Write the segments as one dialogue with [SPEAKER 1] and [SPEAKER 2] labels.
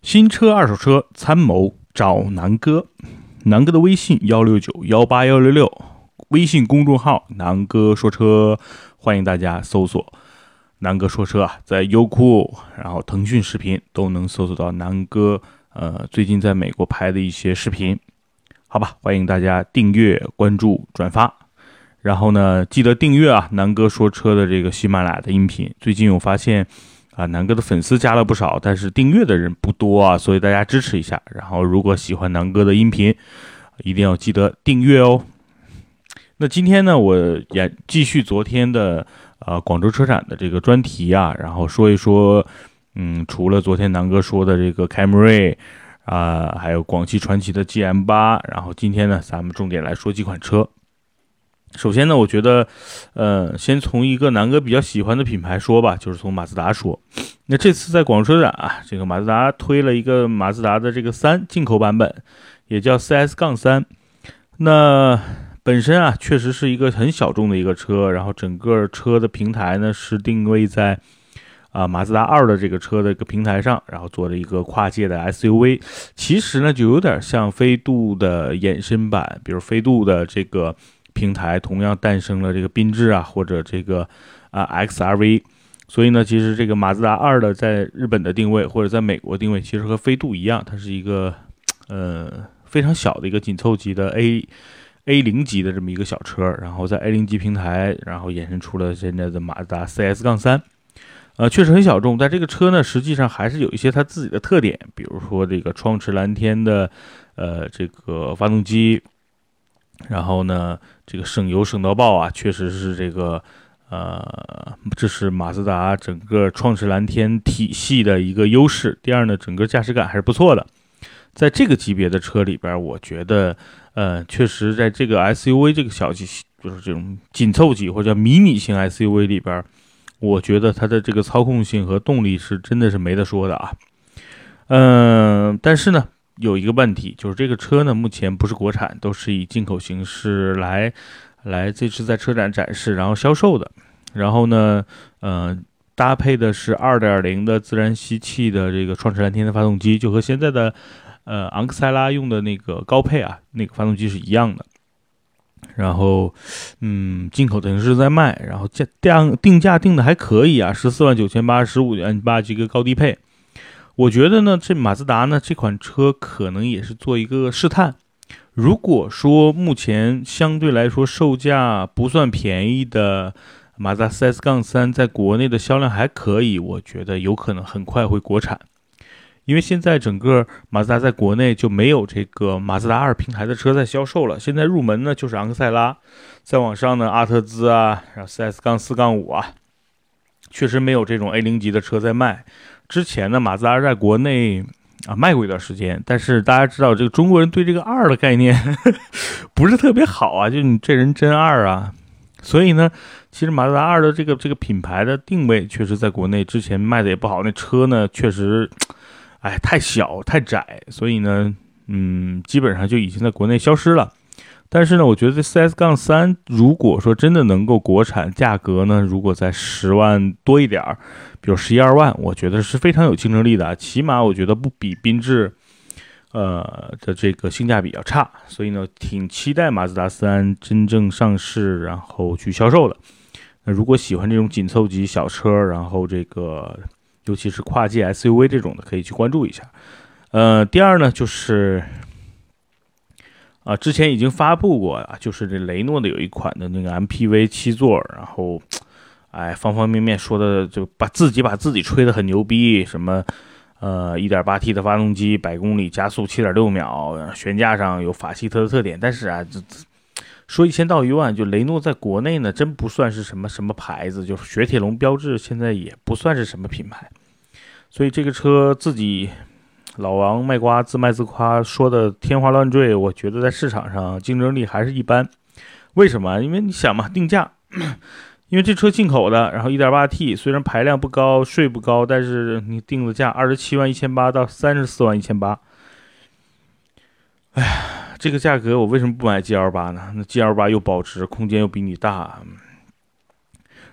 [SPEAKER 1] 新车、二手车参谋找南哥，南哥的微信幺六九幺八幺六六，微信公众号南哥说车，欢迎大家搜索。南哥说车啊，在优酷、然后腾讯视频都能搜索到南哥呃最近在美国拍的一些视频，好吧，欢迎大家订阅、关注、转发，然后呢记得订阅啊，南哥说车的这个喜马拉雅的音频，最近我发现。啊，南哥的粉丝加了不少，但是订阅的人不多啊，所以大家支持一下。然后，如果喜欢南哥的音频，一定要记得订阅哦。那今天呢，我也继续昨天的呃广州车展的这个专题啊，然后说一说，嗯，除了昨天南哥说的这个凯美瑞啊，还有广汽传祺的 GM 八，然后今天呢，咱们重点来说几款车。首先呢，我觉得，呃，先从一个南哥比较喜欢的品牌说吧，就是从马自达说。那这次在广州车展啊，这个马自达推了一个马自达的这个三进口版本，也叫 CS 杠三。那本身啊，确实是一个很小众的一个车，然后整个车的平台呢是定位在啊马自达二的这个车的一个平台上，然后做了一个跨界的 SUV。其实呢，就有点像飞度的衍生版，比如飞度的这个。平台同样诞生了这个缤智啊，或者这个啊 XRV，所以呢，其实这个马自达二的在日本的定位或者在美国定位，其实和飞度一样，它是一个呃非常小的一个紧凑级的 A A 零级的这么一个小车，然后在 A 零级平台，然后衍生出了现在的马自达 CS 杠三，呃，确实很小众，但这个车呢，实际上还是有一些它自己的特点，比如说这个创驰蓝天的呃这个发动机。然后呢，这个省油省到爆啊，确实是这个，呃，这是马自达整个创驰蓝天体系的一个优势。第二呢，整个驾驶感还是不错的。在这个级别的车里边，我觉得，呃，确实在这个 SUV 这个小级，就是这种紧凑级或者叫迷你型 SUV 里边，我觉得它的这个操控性和动力是真的是没得说的啊。嗯，但是呢。有一个问题，就是这个车呢，目前不是国产，都是以进口形式来，来这次在车展展示，然后销售的。然后呢，呃，搭配的是2.0的自然吸气的这个创驰蓝天的发动机，就和现在的，呃，昂克赛拉用的那个高配啊，那个发动机是一样的。然后，嗯，进口的形式在卖，然后价定定价定的还可以啊，十四万九千八，十五万八这个高低配。我觉得呢，这马自达呢这款车可能也是做一个试探。如果说目前相对来说售价不算便宜的马自达 CS 杠三在国内的销量还可以，我觉得有可能很快会国产。因为现在整个马自达在国内就没有这个马自达二平台的车在销售了。现在入门呢就是昂克赛拉，再往上呢阿特兹啊，然后 CS 杠四杠五啊，确实没有这种 A 零级的车在卖。之前呢，马自达在国内啊卖过一段时间，但是大家知道，这个中国人对这个二的概念 不是特别好啊，就你这人真二啊。所以呢，其实马自达二的这个这个品牌的定位，确实在国内之前卖的也不好。那车呢，确实，哎，太小太窄，所以呢，嗯，基本上就已经在国内消失了。但是呢，我觉得这 CS 杠三如果说真的能够国产，价格呢，如果在十万多一点儿，比如十一二万，我觉得是非常有竞争力的，起码我觉得不比缤智，呃的这个性价比要差。所以呢，挺期待马自达三真正上市，然后去销售的。那如果喜欢这种紧凑级小车，然后这个尤其是跨界 SUV 这种的，可以去关注一下。呃，第二呢，就是。啊，之前已经发布过啊，就是这雷诺的有一款的那个 MPV 七座，然后，哎，方方面面说的就把自己把自己吹得很牛逼，什么，呃，1.8T 的发动机，百公里加速7.6秒，悬架上有法系车的特点，但是啊，这这说一千道一万，就雷诺在国内呢，真不算是什么什么牌子，就雪铁龙、标志现在也不算是什么品牌，所以这个车自己。老王卖瓜自卖自夸，说的天花乱坠。我觉得在市场上竞争力还是一般。为什么？因为你想嘛，定价，因为这车进口的，然后 1.8T，虽然排量不高，税不高，但是你定的价二十七万一千八到三十四万一千八。哎呀，这个价格我为什么不买 GL8 呢？那 GL8 又保值，空间又比你大。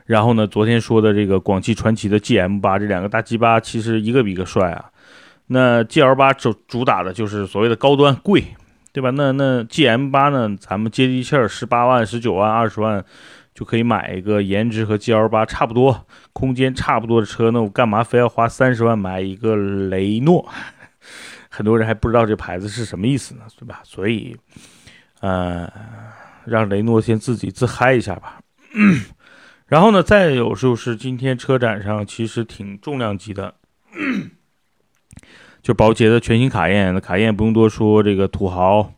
[SPEAKER 1] 然后呢，昨天说的这个广汽传祺的 GM8，这两个大 G8 其实一个比一个帅啊。那 GL 八主主打的就是所谓的高端贵，对吧？那那 GM 八呢？咱们接地气儿，十八万、十九万、二十万就可以买一个颜值和 GL 八差不多、空间差不多的车。那我干嘛非要花三十万买一个雷诺？很多人还不知道这牌子是什么意思呢，对吧？所以，呃，让雷诺先自己自嗨一下吧。然后呢，再有就是今天车展上其实挺重量级的。就保时捷的全新卡宴，那卡宴不用多说，这个土豪，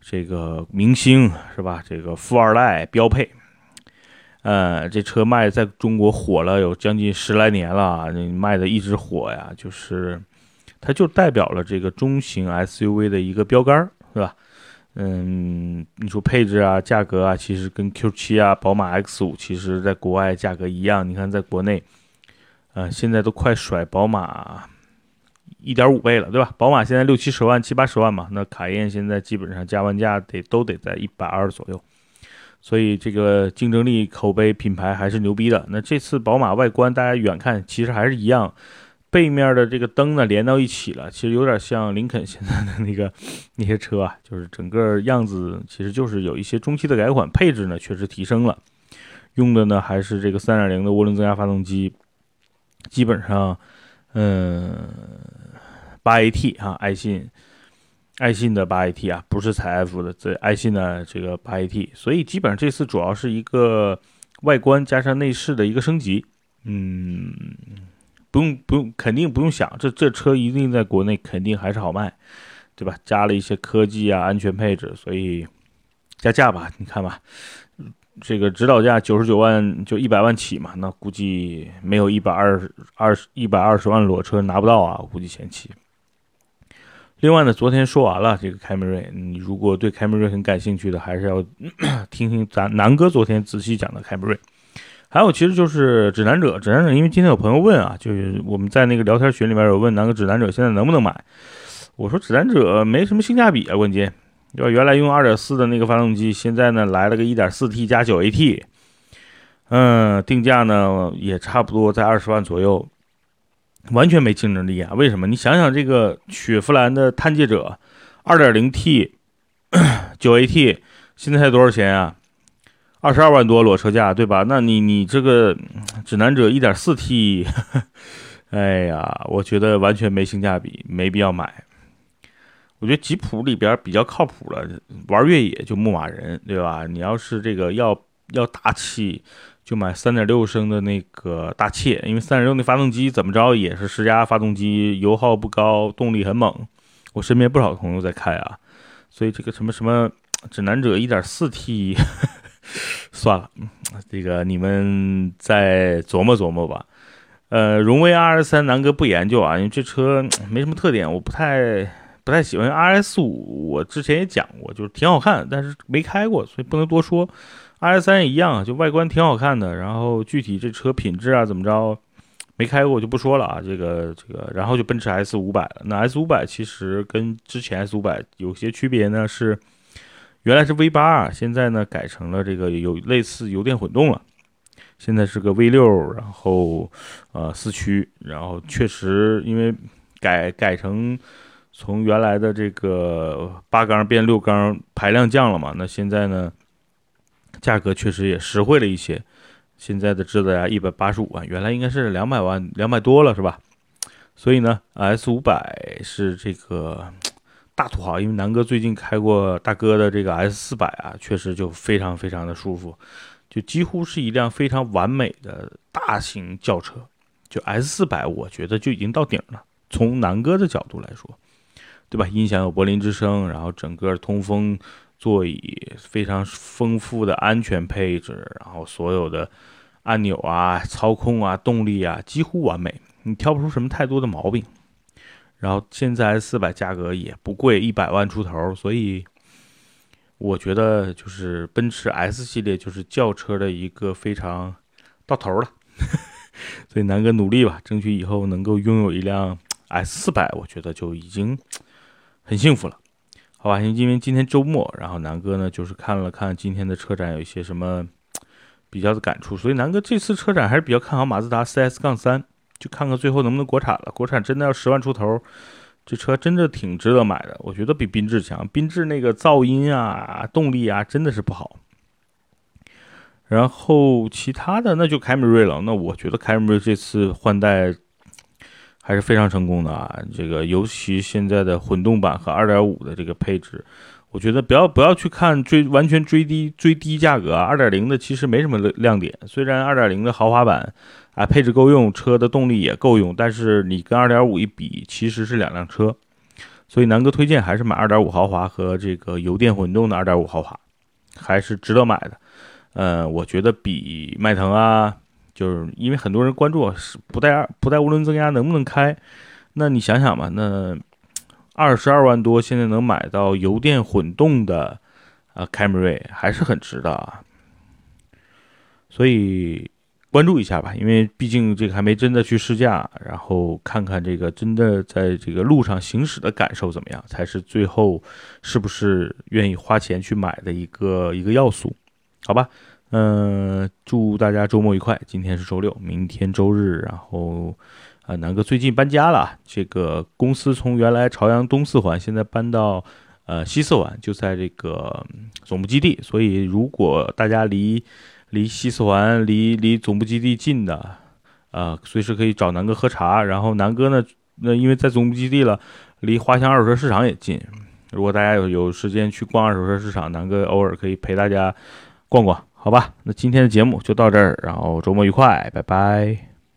[SPEAKER 1] 这个明星是吧？这个富二代标配，呃，这车卖在中国火了有将近十来年了，卖的一直火呀，就是它就代表了这个中型 SUV 的一个标杆，是吧？嗯，你说配置啊、价格啊，其实跟 Q7 啊、宝马 X5 其实在国外价格一样，你看在国内，呃，现在都快甩宝马。一点五倍了，对吧？宝马现在六七十万、七八十万嘛，那卡宴现在基本上加完价得都得在一百二左右，所以这个竞争力、口碑、品牌还是牛逼的。那这次宝马外观大家远看其实还是一样，背面的这个灯呢连到一起了，其实有点像林肯现在的那个那些车啊，就是整个样子其实就是有一些中期的改款，配置呢确实提升了，用的呢还是这个三点零的涡轮增压发动机，基本上，嗯。八 AT 啊，爱信，爱信的八 AT 啊，不是采 F 的，这爱信的这个八 AT，所以基本上这次主要是一个外观加上内饰的一个升级。嗯，不用不用，肯定不用想，这这车一定在国内肯定还是好卖，对吧？加了一些科技啊，安全配置，所以加价吧，你看吧，这个指导价九十九万就一百万起嘛，那估计没有一百二十二十一百二十万裸车拿不到啊，我估计前期。另外呢，昨天说完了这个凯美瑞，你如果对凯美瑞很感兴趣的，还是要 听听咱南哥昨天仔细讲的凯美瑞。还有，其实就是指南者，指南者，因为今天有朋友问啊，就是我们在那个聊天群里面有问南哥指南者现在能不能买，我说指南者没什么性价比啊，关键，对吧？原来用二点四的那个发动机，现在呢来了个一点四 T 加九 AT，嗯，定价呢也差不多在二十万左右。完全没竞争力啊！为什么？你想想这个雪佛兰的探界者，2.0T，九 AT，现在才多少钱啊？二十二万多裸车价，对吧？那你你这个指南者 1.4T，哎呀，我觉得完全没性价比，没必要买。我觉得吉普里边比较靠谱了，玩越野就牧马人，对吧？你要是这个要要大气。就买三点六升的那个大切，因为三点六那发动机怎么着也是十佳发动机，油耗不高，动力很猛。我身边不少朋友在开啊，所以这个什么什么指南者一点四 T，算了，这个你们再琢磨琢磨吧。呃，荣威 R S 三南哥不研究啊，因为这车没什么特点，我不太不太喜欢 R S 五。我之前也讲过，就是挺好看，但是没开过，所以不能多说。R S 三也一样，就外观挺好看的，然后具体这车品质啊怎么着，没开过我就不说了啊。这个这个，然后就奔驰 S 五百了。那 S 五百其实跟之前 S 五百有些区别呢，是原来是 V 八，现在呢改成了这个有类似油电混动了。现在是个 V 六，然后呃四驱，然后确实因为改改成从原来的这个八缸变六缸，排量降了嘛。那现在呢？价格确实也实惠了一些，现在的指导价一百八十五万，原来应该是两百万，两百多了是吧？所以呢，S 五百是这个大土豪，因为南哥最近开过大哥的这个 S 四百啊，确实就非常非常的舒服，就几乎是一辆非常完美的大型轿车。就 S 四百，我觉得就已经到顶了。从南哥的角度来说，对吧？音响有柏林之声，然后整个通风。座椅非常丰富的安全配置，然后所有的按钮啊、操控啊、动力啊几乎完美，你挑不出什么太多的毛病。然后现在四百价格也不贵，一百万出头，所以我觉得就是奔驰 S 系列就是轿车的一个非常到头了。所以南哥努力吧，争取以后能够拥有一辆 S 四百，我觉得就已经很幸福了。好吧，因为今天周末，然后南哥呢就是看了看今天的车展有一些什么比较的感触，所以南哥这次车展还是比较看好马自达 CS 杠三，就看看最后能不能国产了。国产真的要十万出头，这车真的挺值得买的。我觉得比缤智强，缤智那个噪音啊、动力啊，真的是不好。然后其他的那就凯美瑞了。那我觉得凯美瑞这次换代还是非常成功的啊。这个尤其现在的混动版和2.5的这个配置，我觉得不要不要去看追完全追低追低价格啊。2.0的其实没什么亮点，虽然2.0的豪华版啊配置够用，车的动力也够用，但是你跟2.5一比，其实是两辆车。所以南哥推荐还是买2.5豪华和这个油电混动的2.5豪华，还是值得买的。嗯，我觉得比迈腾啊，就是因为很多人关注是不带二不带涡轮增压能不能开，那你想想吧，那二十二万多现在能买到油电混动的啊凯美瑞还是很值的啊，所以关注一下吧，因为毕竟这个还没真的去试驾，然后看看这个真的在这个路上行驶的感受怎么样，才是最后是不是愿意花钱去买的一个一个要素。好吧，嗯，祝大家周末愉快。今天是周六，明天周日。然后，啊，南哥最近搬家了，这个公司从原来朝阳东四环，现在搬到呃西四环，就在这个总部基地。所以，如果大家离离西四环、离离总部基地近的，啊，随时可以找南哥喝茶。然后，南哥呢，那因为在总部基地了，离华强二手车市场也近。如果大家有有时间去逛二手车市场，南哥偶尔可以陪大家。逛逛，好吧，那今天的节目就到这儿，然后周末愉快，拜拜。